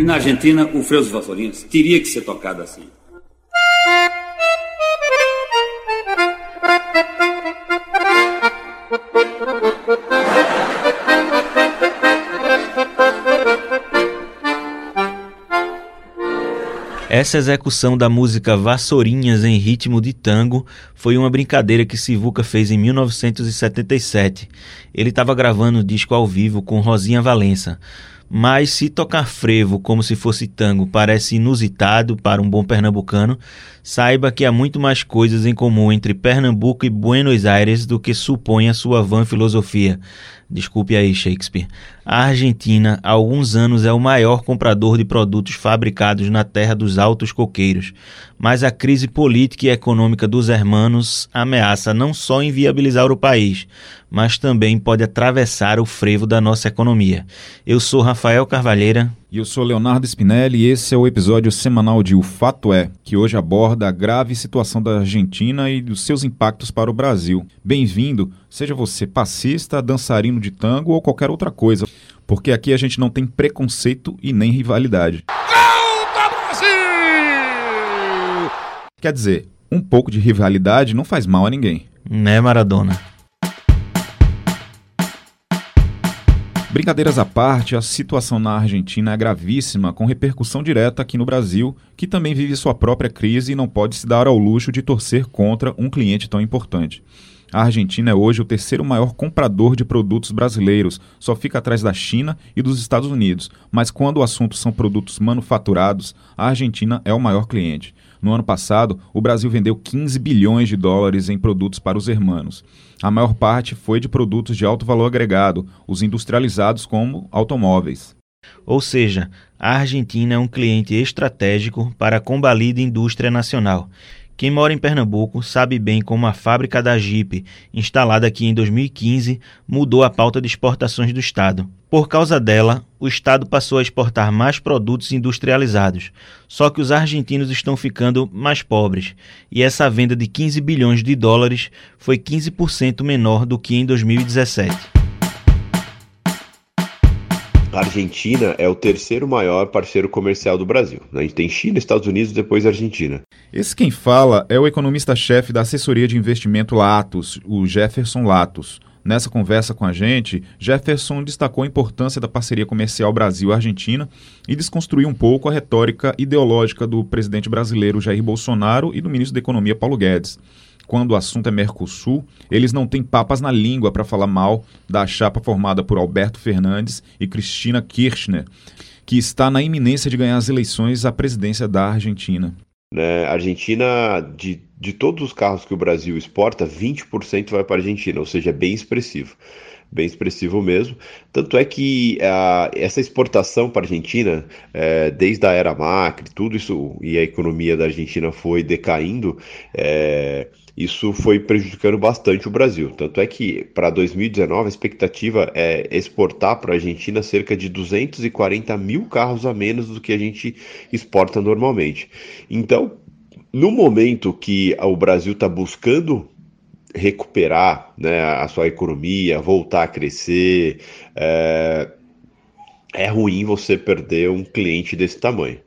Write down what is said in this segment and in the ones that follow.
E na Argentina, o Freio Vassourinhas teria que ser tocado assim. Essa execução da música Vassourinhas em ritmo de tango foi uma brincadeira que Sivuca fez em 1977. Ele estava gravando o disco ao vivo com Rosinha Valença. Mas se tocar frevo como se fosse tango parece inusitado para um bom pernambucano, saiba que há muito mais coisas em comum entre Pernambuco e Buenos Aires do que supõe a sua van filosofia. Desculpe aí, Shakespeare. A Argentina, há alguns anos, é o maior comprador de produtos fabricados na terra dos altos coqueiros. Mas a crise política e econômica dos hermanos ameaça não só inviabilizar o país, mas também pode atravessar o frevo da nossa economia. Eu sou Rafael Carvalheira. E eu sou Leonardo Spinelli e esse é o episódio semanal de O Fato É, que hoje aborda a grave situação da Argentina e os seus impactos para o Brasil. Bem-vindo, seja você passista, dançarino de tango ou qualquer outra coisa, porque aqui a gente não tem preconceito e nem rivalidade. Quer dizer, um pouco de rivalidade não faz mal a ninguém. Né, Maradona? Brincadeiras à parte, a situação na Argentina é gravíssima, com repercussão direta aqui no Brasil, que também vive sua própria crise e não pode se dar ao luxo de torcer contra um cliente tão importante. A Argentina é hoje o terceiro maior comprador de produtos brasileiros, só fica atrás da China e dos Estados Unidos, mas quando o assunto são produtos manufaturados, a Argentina é o maior cliente. No ano passado, o Brasil vendeu 15 bilhões de dólares em produtos para os hermanos. A maior parte foi de produtos de alto valor agregado, os industrializados como automóveis. Ou seja, a Argentina é um cliente estratégico para a combalida indústria nacional quem mora em Pernambuco sabe bem como a fábrica da Jeep, instalada aqui em 2015, mudou a pauta de exportações do Estado. Por causa dela, o Estado passou a exportar mais produtos industrializados. Só que os argentinos estão ficando mais pobres, e essa venda de 15 bilhões de dólares foi 15% menor do que em 2017. A Argentina é o terceiro maior parceiro comercial do Brasil. A gente tem China, Estados Unidos, depois Argentina. Esse quem fala é o economista-chefe da assessoria de investimento Latos, o Jefferson Latos. Nessa conversa com a gente, Jefferson destacou a importância da parceria comercial Brasil-Argentina e desconstruiu um pouco a retórica ideológica do presidente brasileiro Jair Bolsonaro e do ministro da Economia Paulo Guedes quando o assunto é Mercosul, eles não têm papas na língua para falar mal da chapa formada por Alberto Fernandes e Cristina Kirchner, que está na iminência de ganhar as eleições à presidência da Argentina. Né, Argentina, de, de todos os carros que o Brasil exporta, 20% vai para a Argentina, ou seja, é bem expressivo bem expressivo mesmo. Tanto é que a, essa exportação para a Argentina, é, desde a era Macri, tudo isso, e a economia da Argentina foi decaindo, é, isso foi prejudicando bastante o Brasil. Tanto é que para 2019 a expectativa é exportar para a Argentina cerca de 240 mil carros a menos do que a gente exporta normalmente. Então, no momento que o Brasil está buscando recuperar né, a sua economia, voltar a crescer, é, é ruim você perder um cliente desse tamanho.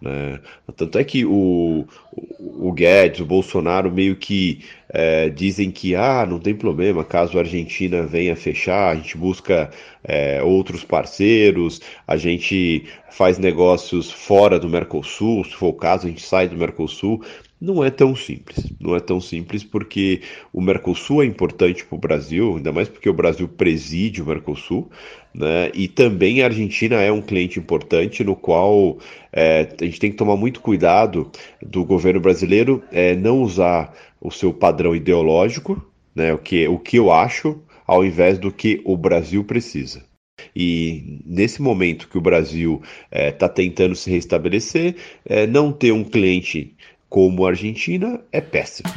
Né? Tanto é que o, o Guedes, o Bolsonaro meio que é, dizem que ah, não tem problema caso a Argentina venha fechar, a gente busca é, outros parceiros, a gente faz negócios fora do Mercosul, se for o caso, a gente sai do Mercosul. Não é tão simples. Não é tão simples porque o Mercosul é importante para o Brasil, ainda mais porque o Brasil preside o Mercosul, né? E também a Argentina é um cliente importante no qual é, a gente tem que tomar muito cuidado do governo brasileiro é, não usar o seu padrão ideológico, né? O que, o que eu acho, ao invés do que o Brasil precisa. E nesse momento que o Brasil está é, tá tentando se restabelecer, é, não ter um cliente como a Argentina é péssimo.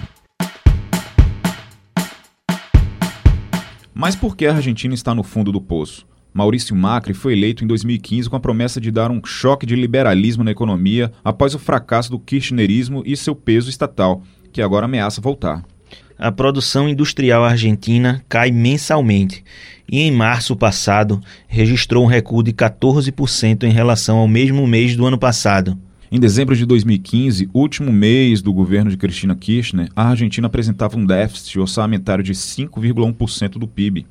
Mas por que a Argentina está no fundo do poço? Maurício Macri foi eleito em 2015 com a promessa de dar um choque de liberalismo na economia após o fracasso do kirchnerismo e seu peso estatal, que agora ameaça voltar. a produção industrial argentina cai mensalmente e em março passado registrou um recuo de 14% em relação ao mesmo mês do ano passado. Em dezembro de 2015, último mês do governo de Cristina Kirchner, a Argentina apresentava um déficit orçamentário de 5,1% do PIB.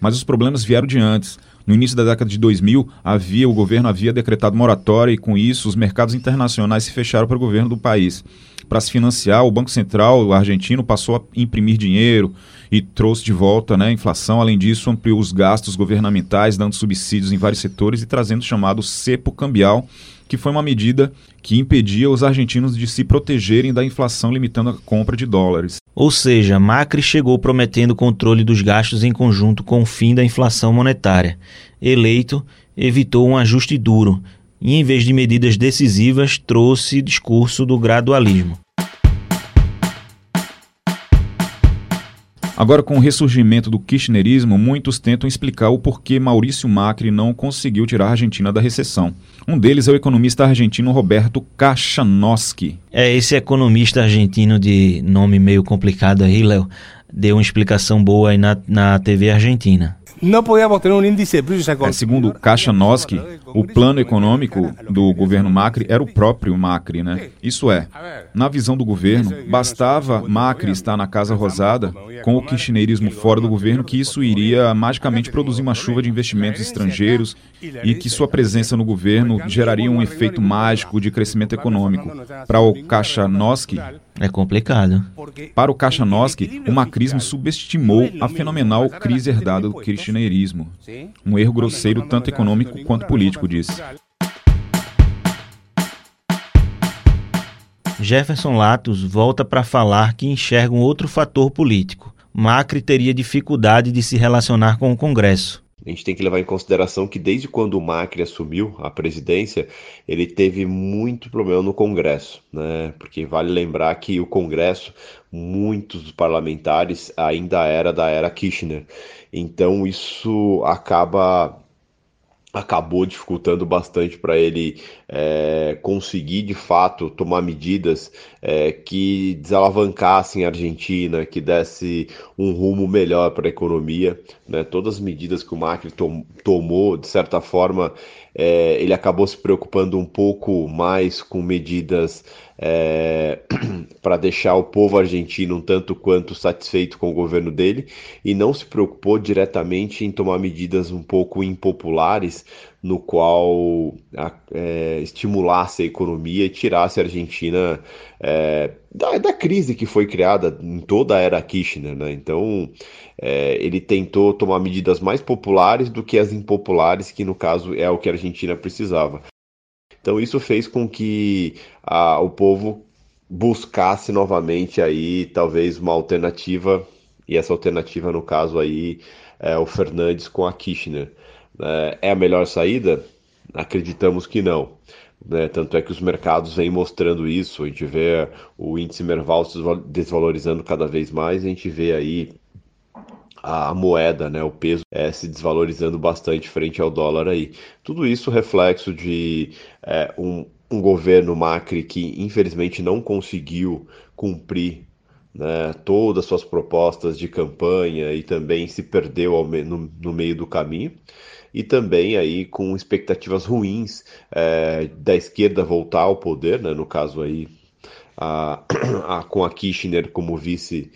Mas os problemas vieram de antes. No início da década de 2000, havia o governo havia decretado moratória e com isso os mercados internacionais se fecharam para o governo do país. Para se financiar, o Banco Central argentino passou a imprimir dinheiro e trouxe de volta né, a inflação. Além disso, ampliou os gastos governamentais, dando subsídios em vários setores e trazendo o chamado cepo cambial, que foi uma medida que impedia os argentinos de se protegerem da inflação, limitando a compra de dólares. Ou seja, Macri chegou prometendo controle dos gastos em conjunto com o fim da inflação monetária. Eleito, evitou um ajuste duro e, em vez de medidas decisivas, trouxe discurso do gradualismo. Agora, com o ressurgimento do kirchnerismo, muitos tentam explicar o porquê Maurício Macri não conseguiu tirar a Argentina da recessão. Um deles é o economista argentino Roberto Kachanowski. É, esse economista argentino de nome meio complicado aí, Léo, deu uma explicação boa aí na, na TV argentina não podíamos ter um índice de preços É, segundo Kachanowski, o plano econômico do governo Macri era o próprio Macri, né? Isso é, na visão do governo, bastava Macri estar na Casa Rosada com o kirchnerismo fora do governo que isso iria magicamente produzir uma chuva de investimentos estrangeiros e que sua presença no governo geraria um efeito mágico de crescimento econômico. Para o Kachanowski, é complicado. Para o Kachanowski, o macrismo subestimou a fenomenal crise herdada do kirchnerismo. Um erro grosseiro tanto econômico quanto político, disse. Jefferson Latos volta para falar que enxerga um outro fator político. Macri teria dificuldade de se relacionar com o Congresso. A gente tem que levar em consideração que desde quando o Macri assumiu a presidência, ele teve muito problema no Congresso, né? Porque vale lembrar que o Congresso, muitos dos parlamentares ainda era da era Kirchner. Então isso acaba acabou dificultando bastante para ele é, conseguir de fato tomar medidas é, que desalavancassem a Argentina, que desse um rumo melhor para a economia. Né? Todas as medidas que o Macri tom tomou, de certa forma, é, ele acabou se preocupando um pouco mais com medidas é, para deixar o povo argentino um tanto quanto satisfeito com o governo dele e não se preocupou diretamente em tomar medidas um pouco impopulares no qual é, estimulasse a economia e tirasse a Argentina é, da, da, crise que foi criada em toda a era Kirchner. Né? Então, é, ele tentou tomar medidas mais populares do que as impopulares, que no caso é o que a Argentina precisava. Então, isso fez com que a, o povo buscasse novamente aí talvez uma alternativa e essa alternativa no caso aí é o Fernandes com a Kirchner. É, é a melhor saída? Acreditamos que não. Né? Tanto é que os mercados vêm mostrando isso. A gente vê o índice Merval se desvalorizando cada vez mais, a gente vê aí a moeda, né, o peso é, se desvalorizando bastante frente ao dólar aí. Tudo isso reflexo de é, um, um governo Macri que infelizmente não conseguiu cumprir né, todas as suas propostas de campanha e também se perdeu no, no meio do caminho e também aí com expectativas ruins é, da esquerda voltar ao poder, né, no caso aí a, a, com a Kirchner como vice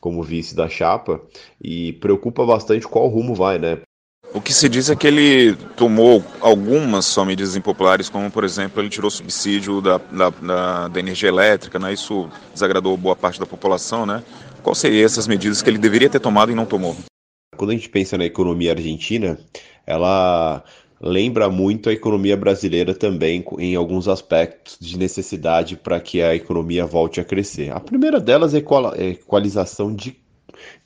como vice da chapa e preocupa bastante qual rumo vai, né? O que se diz é que ele tomou algumas só medidas impopulares, como por exemplo ele tirou subsídio da, da, da, da energia elétrica, né? Isso desagradou boa parte da população, né? Quais seriam essas medidas que ele deveria ter tomado e não tomou? Quando a gente pensa na economia argentina, ela lembra muito a economia brasileira também em alguns aspectos de necessidade para que a economia volte a crescer. A primeira delas é a equalização de,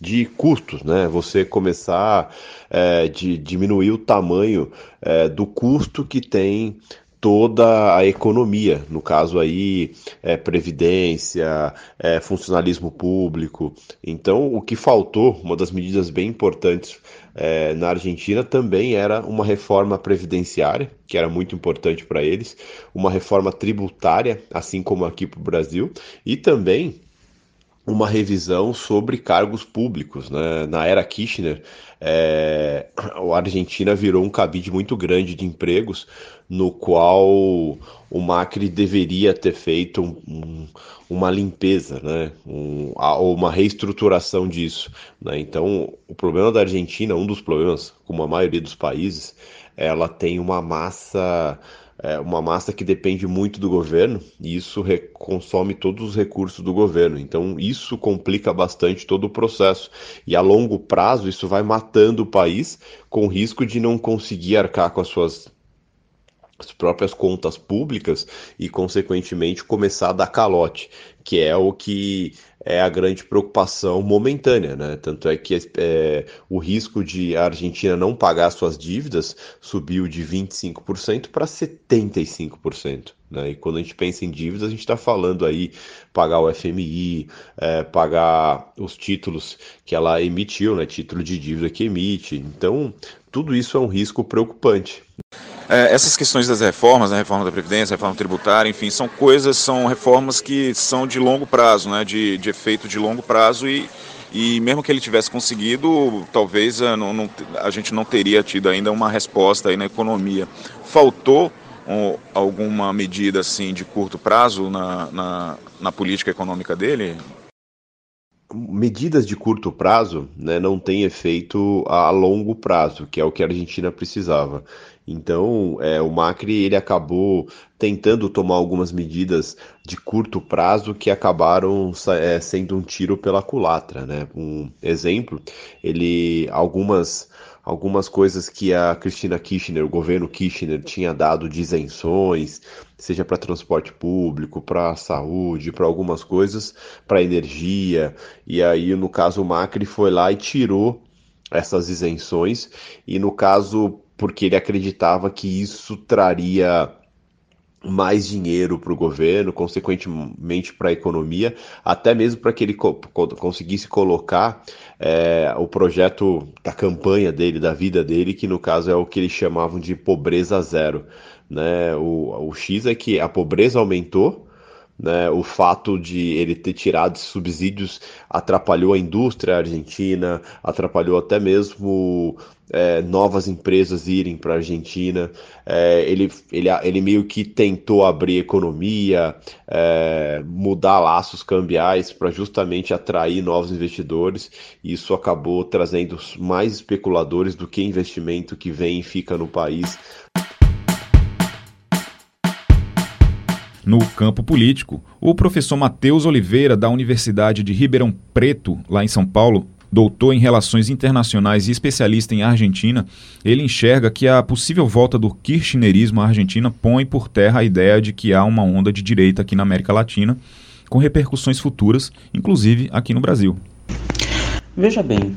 de custos, né? Você começar é, de diminuir o tamanho é, do custo que tem toda a economia, no caso aí é, previdência, é, funcionalismo público. Então, o que faltou, uma das medidas bem importantes é, na Argentina também era uma reforma previdenciária, que era muito importante para eles, uma reforma tributária, assim como aqui para o Brasil, e também uma revisão sobre cargos públicos. Né? Na era Kirchner, é, a Argentina virou um cabide muito grande de empregos, no qual o Macri deveria ter feito um, um, uma limpeza, né? um, uma reestruturação disso. Né? Então, o problema da Argentina, um dos problemas, como a maioria dos países, ela tem uma massa é uma massa que depende muito do governo e isso consome todos os recursos do governo. Então, isso complica bastante todo o processo. E a longo prazo, isso vai matando o país, com risco de não conseguir arcar com as suas as próprias contas públicas e, consequentemente, começar a dar calote, que é o que é a grande preocupação momentânea, né? Tanto é que é, o risco de a Argentina não pagar suas dívidas subiu de 25% para 75%. Né? E quando a gente pensa em dívidas, a gente está falando aí pagar o FMI, é, pagar os títulos que ela emitiu, né? Título de dívida que emite. Então, tudo isso é um risco preocupante. É, essas questões das reformas, a reforma da Previdência, a reforma tributária, enfim, são coisas, são reformas que são de longo prazo, né, de, de efeito de longo prazo e, e mesmo que ele tivesse conseguido, talvez a, eh, não, a gente não teria tido ainda uma resposta aí na economia. Faltou um, alguma medida assim de curto prazo na, na, na política econômica dele? Medidas de curto prazo né, não têm efeito a longo prazo, que é o que a Argentina precisava. Então, é, o Macri ele acabou tentando tomar algumas medidas de curto prazo que acabaram é, sendo um tiro pela culatra, né? Um exemplo, ele algumas algumas coisas que a Cristina Kirchner, o governo Kirchner tinha dado de isenções, seja para transporte público, para saúde, para algumas coisas, para energia, e aí no caso o Macri foi lá e tirou essas isenções. E no caso porque ele acreditava que isso traria mais dinheiro para o governo, consequentemente para a economia, até mesmo para que ele co conseguisse colocar é, o projeto da campanha dele, da vida dele, que no caso é o que eles chamavam de pobreza zero. Né? O, o X é que a pobreza aumentou, né, o fato de ele ter tirado subsídios atrapalhou a indústria argentina, atrapalhou até mesmo é, novas empresas irem para a Argentina. É, ele, ele, ele meio que tentou abrir economia, é, mudar laços cambiais para justamente atrair novos investidores. E isso acabou trazendo mais especuladores do que investimento que vem e fica no país. No campo político, o professor Matheus Oliveira, da Universidade de Ribeirão Preto, lá em São Paulo, doutor em relações internacionais e especialista em Argentina, ele enxerga que a possível volta do kirchnerismo à Argentina põe por terra a ideia de que há uma onda de direita aqui na América Latina, com repercussões futuras, inclusive aqui no Brasil. Veja bem,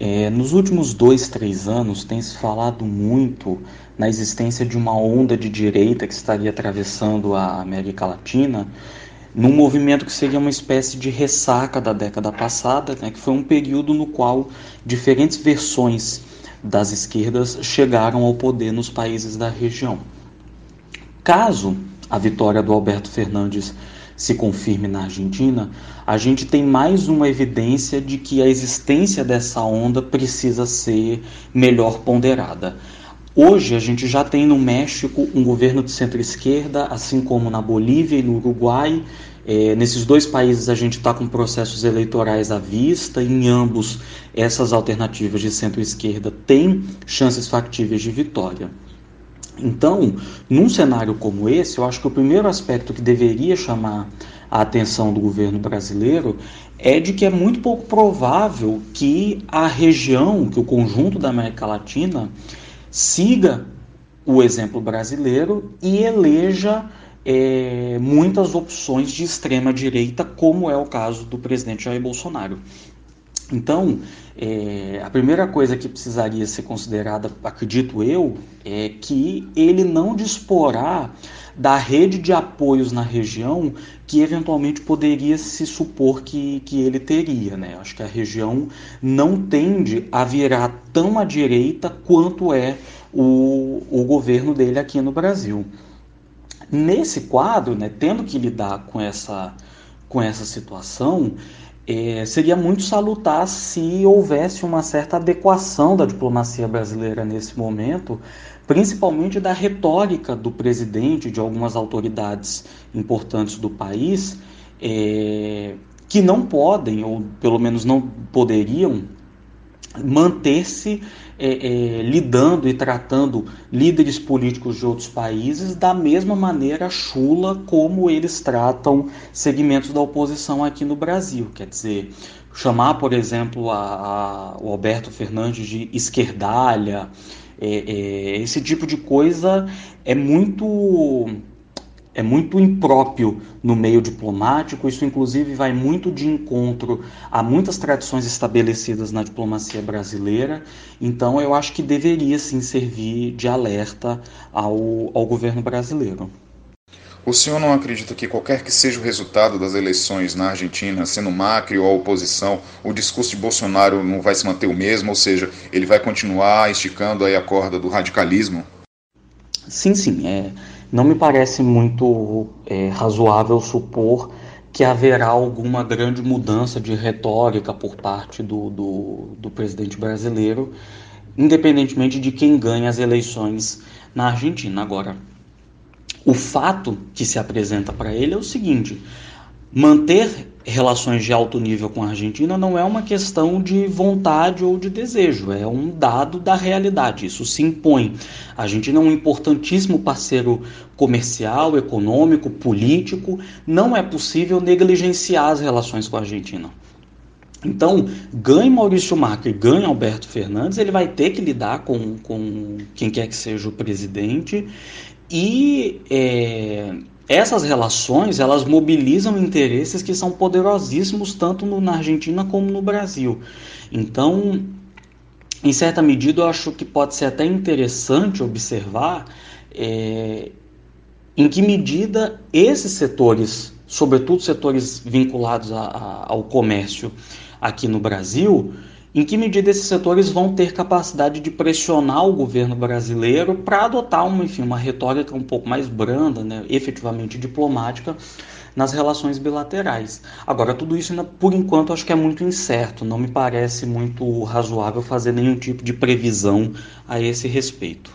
é, nos últimos dois, três anos tem se falado muito na existência de uma onda de direita que estaria atravessando a América Latina, num movimento que seria uma espécie de ressaca da década passada, né, que foi um período no qual diferentes versões das esquerdas chegaram ao poder nos países da região. Caso a vitória do Alberto Fernandes se confirme na Argentina, a gente tem mais uma evidência de que a existência dessa onda precisa ser melhor ponderada. Hoje a gente já tem no México um governo de centro-esquerda, assim como na Bolívia e no Uruguai. É, nesses dois países a gente está com processos eleitorais à vista, em ambos essas alternativas de centro-esquerda têm chances factíveis de vitória. Então, num cenário como esse, eu acho que o primeiro aspecto que deveria chamar a atenção do governo brasileiro é de que é muito pouco provável que a região, que o conjunto da América Latina, siga o exemplo brasileiro e eleja é, muitas opções de extrema direita, como é o caso do presidente Jair Bolsonaro. Então, é, a primeira coisa que precisaria ser considerada, acredito eu, é que ele não disporá da rede de apoios na região que eventualmente poderia se supor que, que ele teria. Né? Acho que a região não tende a virar tão à direita quanto é o, o governo dele aqui no Brasil. Nesse quadro, né, tendo que lidar com essa, com essa situação, é, seria muito salutar se houvesse uma certa adequação da diplomacia brasileira nesse momento, principalmente da retórica do presidente, de algumas autoridades importantes do país, é, que não podem, ou pelo menos não poderiam, manter-se é, é, lidando e tratando líderes políticos de outros países da mesma maneira chula como eles tratam segmentos da oposição aqui no Brasil. Quer dizer, chamar, por exemplo, a, a, o Alberto Fernandes de esquerdalha, esse tipo de coisa é muito é muito impróprio no meio diplomático, isso inclusive vai muito de encontro a muitas tradições estabelecidas na diplomacia brasileira, então eu acho que deveria sim servir de alerta ao, ao governo brasileiro. O senhor não acredita que qualquer que seja o resultado das eleições na Argentina, sendo Macri ou a oposição, o discurso de Bolsonaro não vai se manter o mesmo, ou seja, ele vai continuar esticando aí a corda do radicalismo? Sim, sim, é não me parece muito é, razoável supor que haverá alguma grande mudança de retórica por parte do, do, do presidente brasileiro, independentemente de quem ganha as eleições na Argentina. Agora, o fato que se apresenta para ele é o seguinte: manter relações de alto nível com a Argentina não é uma questão de vontade ou de desejo, é um dado da realidade. Isso se impõe. A Argentina é um importantíssimo parceiro comercial, econômico, político. Não é possível negligenciar as relações com a Argentina. Então, ganhe Maurício Macri, ganhe Alberto Fernandes, ele vai ter que lidar com, com quem quer que seja o presidente e. É, essas relações elas mobilizam interesses que são poderosíssimos tanto no, na Argentina como no Brasil. Então, em certa medida, eu acho que pode ser até interessante observar é, em que medida esses setores, sobretudo setores vinculados a, a, ao comércio aqui no Brasil, em que medida esses setores vão ter capacidade de pressionar o governo brasileiro para adotar uma, enfim, uma retórica um pouco mais branda, né, efetivamente diplomática, nas relações bilaterais. Agora, tudo isso, por enquanto, acho que é muito incerto, não me parece muito razoável fazer nenhum tipo de previsão a esse respeito.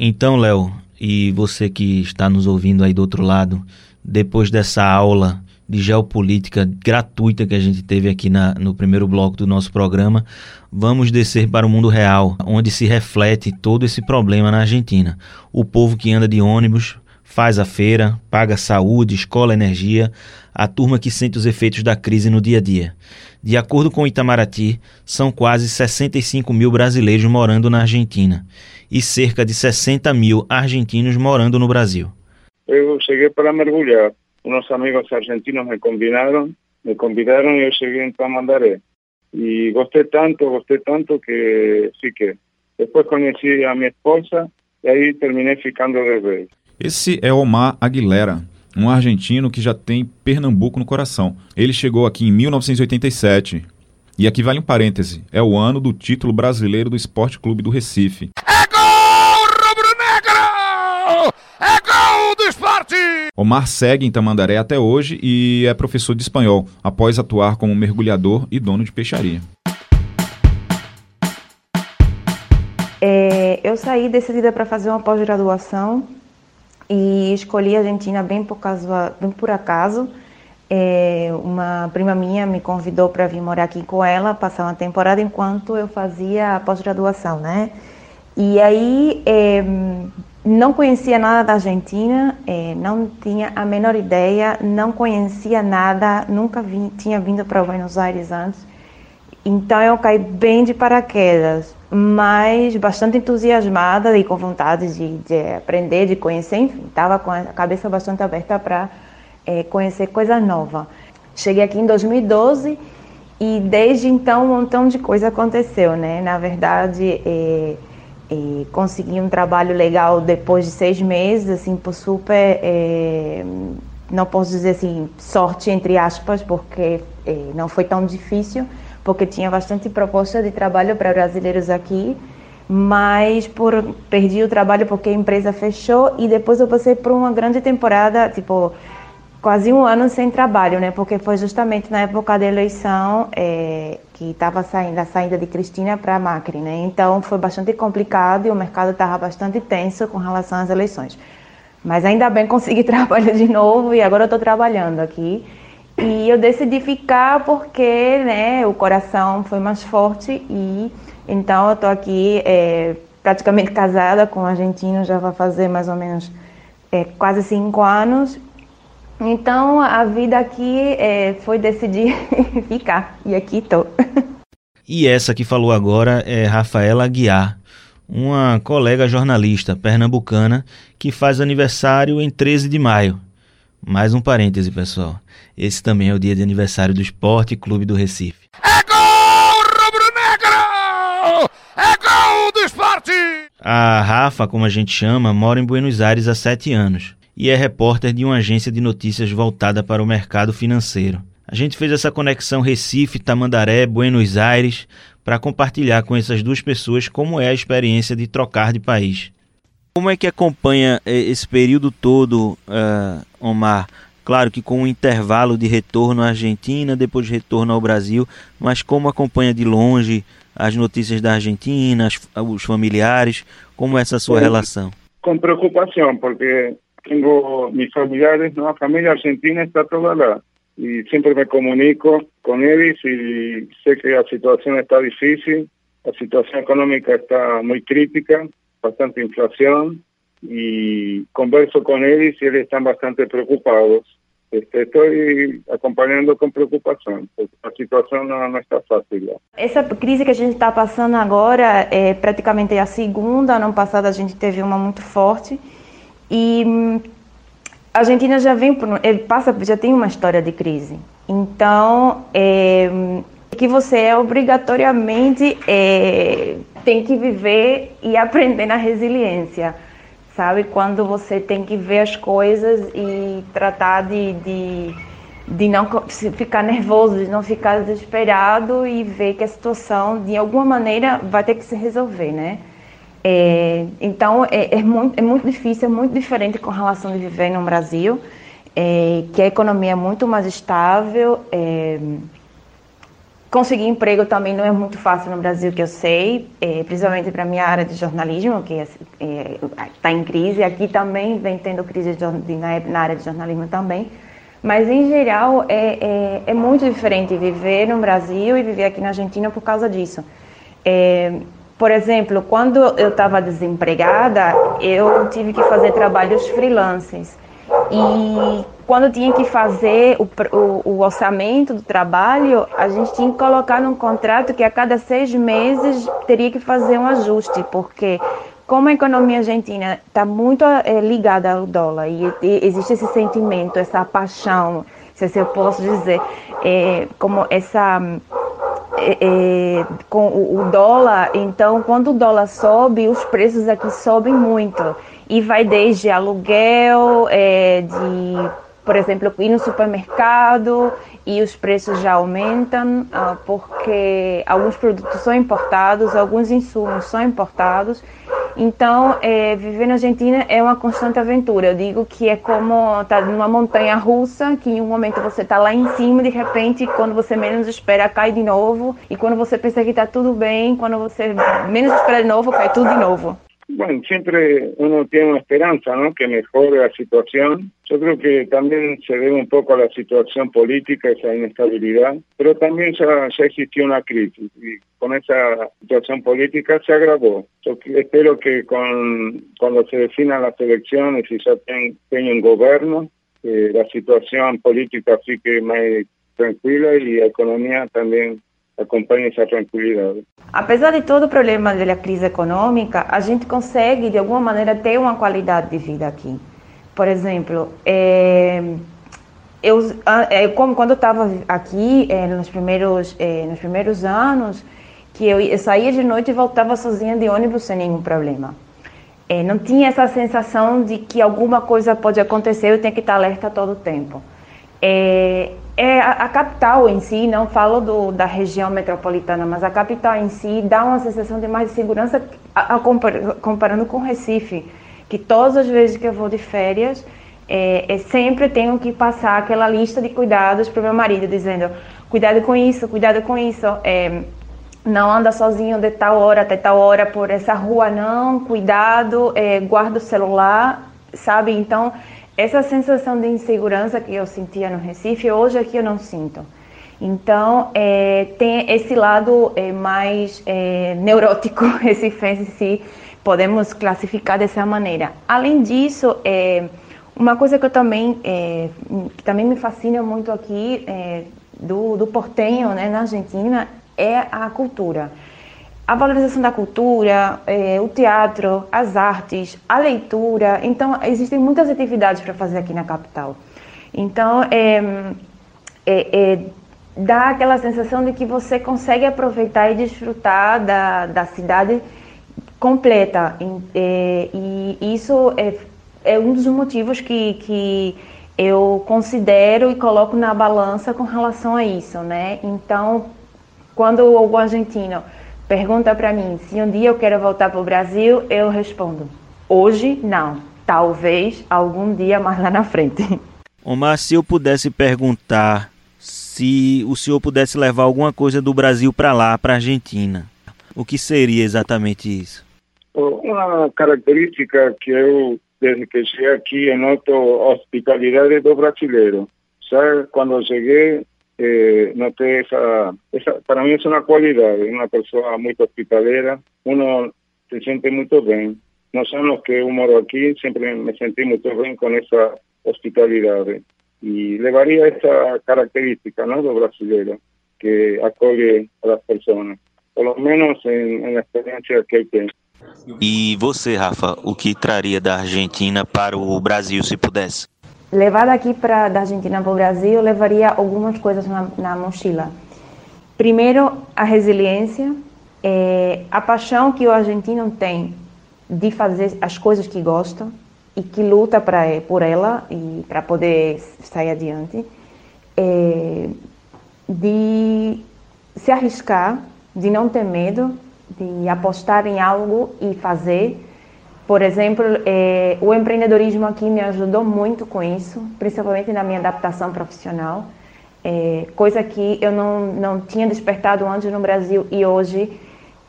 Então, Léo, e você que está nos ouvindo aí do outro lado, depois dessa aula de geopolítica gratuita que a gente teve aqui na, no primeiro bloco do nosso programa, vamos descer para o mundo real, onde se reflete todo esse problema na Argentina. O povo que anda de ônibus, faz a feira, paga saúde, escola, energia, a turma que sente os efeitos da crise no dia a dia. De acordo com Itamaraty, são quase 65 mil brasileiros morando na Argentina e cerca de 60 mil argentinos morando no Brasil. Eu cheguei para mergulhar unos amigos argentinos me combinaron, me convidaron y yo llegué en Tamandaré. Y gosté tanto, gosté tanto que sí que después conocí a mi esposa e aí terminei ficando de vez. Esse é Omar Aguilera, um argentino que já tem Pernambuco no coração. Ele chegou aqui em 1987. E aqui vale um parêntese: é o ano do título brasileiro do Esporte Clube do Recife. É gol rubro-negro! É gol do esporte! Omar segue em Tamandaré até hoje e é professor de espanhol, após atuar como mergulhador e dono de peixaria. É, eu saí decidida para fazer uma pós-graduação e escolhi a Argentina bem por, causa, bem por acaso. É, uma prima minha me convidou para vir morar aqui com ela, passar uma temporada enquanto eu fazia a pós-graduação, né? E aí é, não conhecia nada da Argentina, é, não tinha a menor ideia, não conhecia nada, nunca vim, tinha vindo para Buenos Aires antes. Então eu caí bem de paraquedas, mas bastante entusiasmada e com vontade de, de aprender, de conhecer, enfim, estava com a cabeça bastante aberta para é, conhecer coisa nova. Cheguei aqui em 2012 e desde então um montão de coisa aconteceu, né? Na verdade, é, e consegui um trabalho legal depois de seis meses, assim, por super, é, não posso dizer assim, sorte entre aspas, porque é, não foi tão difícil, porque tinha bastante proposta de trabalho para brasileiros aqui, mas por perdi o trabalho porque a empresa fechou e depois eu passei por uma grande temporada, tipo, quase um ano sem trabalho, né? Porque foi justamente na época da eleição é, que estava saindo a saída de Cristina para Macri, né? Então foi bastante complicado e o mercado estava bastante tenso com relação às eleições. Mas ainda bem consegui trabalhar de novo e agora estou trabalhando aqui. E eu decidi ficar porque, né? O coração foi mais forte e então eu estou aqui é, praticamente casada com um argentino já vai fazer mais ou menos é, quase cinco anos então a vida aqui é, foi decidir ficar e aqui estou. e essa que falou agora é Rafaela Aguiar, uma colega jornalista pernambucana que faz aniversário em 13 de maio. Mais um parêntese, pessoal. Esse também é o dia de aniversário do Esporte Clube do Recife. É gol rubro-negro! É gol do esporte! A Rafa, como a gente chama, mora em Buenos Aires há sete anos e é repórter de uma agência de notícias voltada para o mercado financeiro. A gente fez essa conexão Recife, Tamandaré, Buenos Aires para compartilhar com essas duas pessoas como é a experiência de trocar de país. Como é que acompanha eh, esse período todo, uh, Omar? Claro que com um intervalo de retorno à Argentina, depois de retorno ao Brasil, mas como acompanha de longe as notícias da Argentina, as, os familiares, como é essa sua relação? Com preocupação, porque tengo mis familiares, ¿no? Familia argentina está toda la... Y siempre me comunico con ellos y sé que la situación está difícil, la situación económica está muy crítica, bastante inflación y converso con ellos y ellos están bastante preocupados. Este, estoy acompañando con preocupação, porque a situação não, não, está fácil. Essa crise que a gente está passando agora é praticamente a segunda. Ano passado a gente teve uma muito forte e hum, a Argentina já vem por, passa já tem uma história de crise. Então, é, que você é obrigatoriamente é, tem que viver e aprender na resiliência, sabe? Quando você tem que ver as coisas e tratar de, de, de não ficar nervoso, de não ficar desesperado e ver que a situação de alguma maneira vai ter que se resolver, né? É, então, é, é, muito, é muito difícil, é muito diferente com relação de viver no Brasil, é, que a economia é muito mais estável. É, conseguir emprego também não é muito fácil no Brasil, que eu sei, é, principalmente para a minha área de jornalismo, que está é, em crise. Aqui também vem tendo crise de, de, na, área de jornalismo também. Mas, em geral, é, é, muito diferente viver no Brasil e viver aqui na Argentina por causa disso. Por exemplo, quando eu estava desempregada, eu tive que fazer trabalhos freelancers. E quando tinha que fazer o, o, o, orçamento do trabalho, a gente tinha que colocar num contrato que a cada seis meses teria que fazer um ajuste, porque como a economia argentina está muito é, ligada ao dólar e, e, existe esse sentimento, essa paixão, se eu posso dizer, é, como essa é, é, com o, o, dólar, então quando o dólar sobe, os preços aqui sobem muito. E vai desde aluguel, é, de, por exemplo, ir no supermercado e os preços já aumentam, ah, porque alguns produtos são importados, alguns insumos são importados então, é, viver na Argentina é uma constante aventura. Eu digo que é como estar tá numa montanha russa, que em um momento você está lá em cima, de repente, quando você menos espera, cai de novo. E quando você pensa que está tudo bem, quando você menos espera de novo, cai tudo de novo. Bueno, siempre uno tiene una esperanza, ¿no? Que mejore la situación. Yo creo que también se debe un poco a la situación política, esa inestabilidad, pero también ya, existió una crisis y con esa situación política se agravó. Yo espero que con, cuando se definan las elecciones y ya tenga un gobierno, eh, la situación política fique más tranquila y la economía también acompanhe essa tranquilidade. Apesar de todo o problema da crise econômica, a gente consegue, de alguma maneira, ter uma qualidade de vida aqui. Por exemplo, é, eu, é, como quando eu estava aqui é, nos, primeiros, nos primeiros anos, que eu, eu saía de noite e voltava sozinha de ônibus sem nenhum problema. Não tinha essa sensação de que alguma coisa pode acontecer, eu tenho que estar alerta todo o tempo. É, é a, capital em si, não falo do, da região metropolitana, mas a capital em si dá uma sensação de mais segurança a, a, comparando com Recife, que todas as vezes que eu vou de férias, é, é, sempre tenho que passar aquela lista de cuidados para o meu marido, dizendo: cuidado com isso, cuidado com isso. É, não anda sozinho de tal hora até tal hora por essa rua, não. Cuidado, é, guarda o celular, sabe? Então, essa sensação de insegurança que eu sentia no Recife, hoje aqui eu não sinto. Então, é, tem esse lado é, mais é, neurótico recifense, se podemos classificar dessa maneira. Além disso, é, uma coisa que eu também, é, que também me fascina muito aqui é, do, do portenho né, na Argentina é a cultura. A valorização da cultura, é, o teatro, as artes, a leitura. Então, existem muitas atividades para fazer aqui na capital. Então, é, é, é dá aquela sensação de que você consegue aproveitar e desfrutar da, da cidade completa. E, e isso é, é um dos motivos que, que eu considero e coloco na balança com relação a isso, né? Então, quando o argentino pergunta para mim se um dia eu quero voltar para o Brasil, eu respondo: hoje não, talvez algum dia mais lá na frente. Omar, se eu pudesse perguntar se o senhor pudesse levar alguma coisa do Brasil para lá, para a Argentina, o que seria exatamente isso? Uma característica que eu, desde que cheguei aqui, noto hospitalidade do brasileiro. Já quando eu cheguei, eh, essa, essa, para mim é uma qualidade, uma pessoa muito hospitaleira, uno se sente muito bem. Nos anos que eu moro aqui, sempre me senti muito bem com essa hospitalidade y levaria essa característica ¿no? do brasileiro que acolhe as pessoas, pelo menos em, na experiência que eu tenho. E você, Rafa, o que traria da Argentina para o Brasil, se pudesse? Levar daqui para da Argentina para o Brasil, eu levaria algumas coisas na, na mochila. Primeiro, a resiliência, é, a paixão que o argentino tem de fazer as coisas que gosta, e que luta pra, por ela e para poder sair adiante, é, de se arriscar, de não ter medo, de apostar em algo e fazer. Por exemplo, é, o empreendedorismo aqui me ajudou muito com isso, principalmente na minha adaptação profissional, é, coisa que eu não, não tinha despertado antes no Brasil e hoje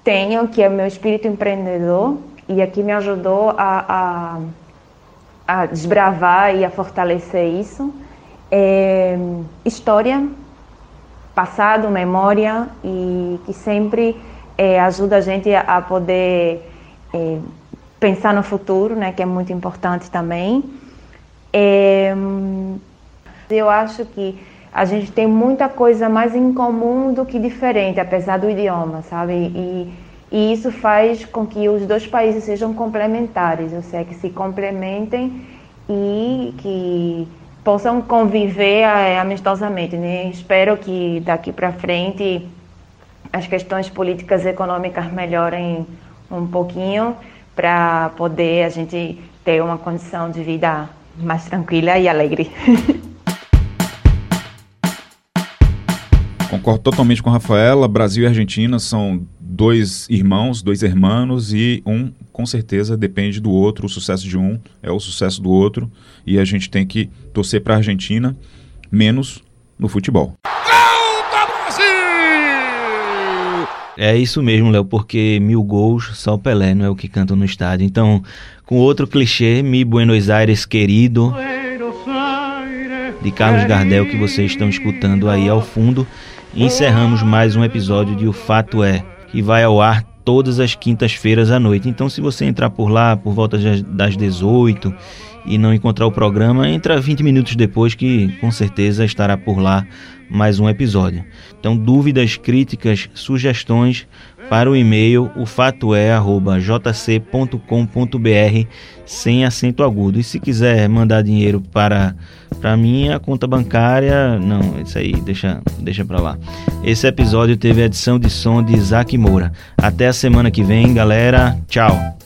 tenho, que é o meu espírito empreendedor, e aqui me ajudou a, a a desbravar e a fortalecer isso. É, história, passado, memória e que sempre ajuda a gente a poder é, pensar no futuro, né, que é muito importante também. É, eu acho que a gente tem muita coisa mais em comum do que diferente, apesar do idioma, sabe? E, e isso faz com que os dois países sejam complementares, ou seja, que se complementem e que possam conviver é, amistosamente. Né? Espero que daqui para frente as questões políticas e econômicas melhorem um pouquinho para poder a gente ter uma condição de vida mais tranquila e alegre. Concordo totalmente com a Rafaela. Brasil e Argentina são dois irmãos, dois hermanos e um com certeza depende do outro. O sucesso de um é o sucesso do outro e a gente tem que torcer para a Argentina menos no futebol. É isso mesmo, Léo, porque mil gols só o Pelé não é o que canta no estádio. Então, com outro clichê, Mi Buenos Aires querido, de Carlos Gardel, que vocês estão escutando aí ao fundo, encerramos mais um episódio de O Fato É, que vai ao ar todas as quintas-feiras à noite. Então, se você entrar por lá por volta das 18 e não encontrar o programa, entra 20 minutos depois que com certeza estará por lá mais um episódio. Então, dúvidas, críticas, sugestões para o e-mail o fato é jc.com.br sem acento agudo. E se quiser mandar dinheiro para para minha conta bancária, não, isso aí deixa deixa para lá. Esse episódio teve a edição de som de Isaac Moura. Até a semana que vem, galera. Tchau.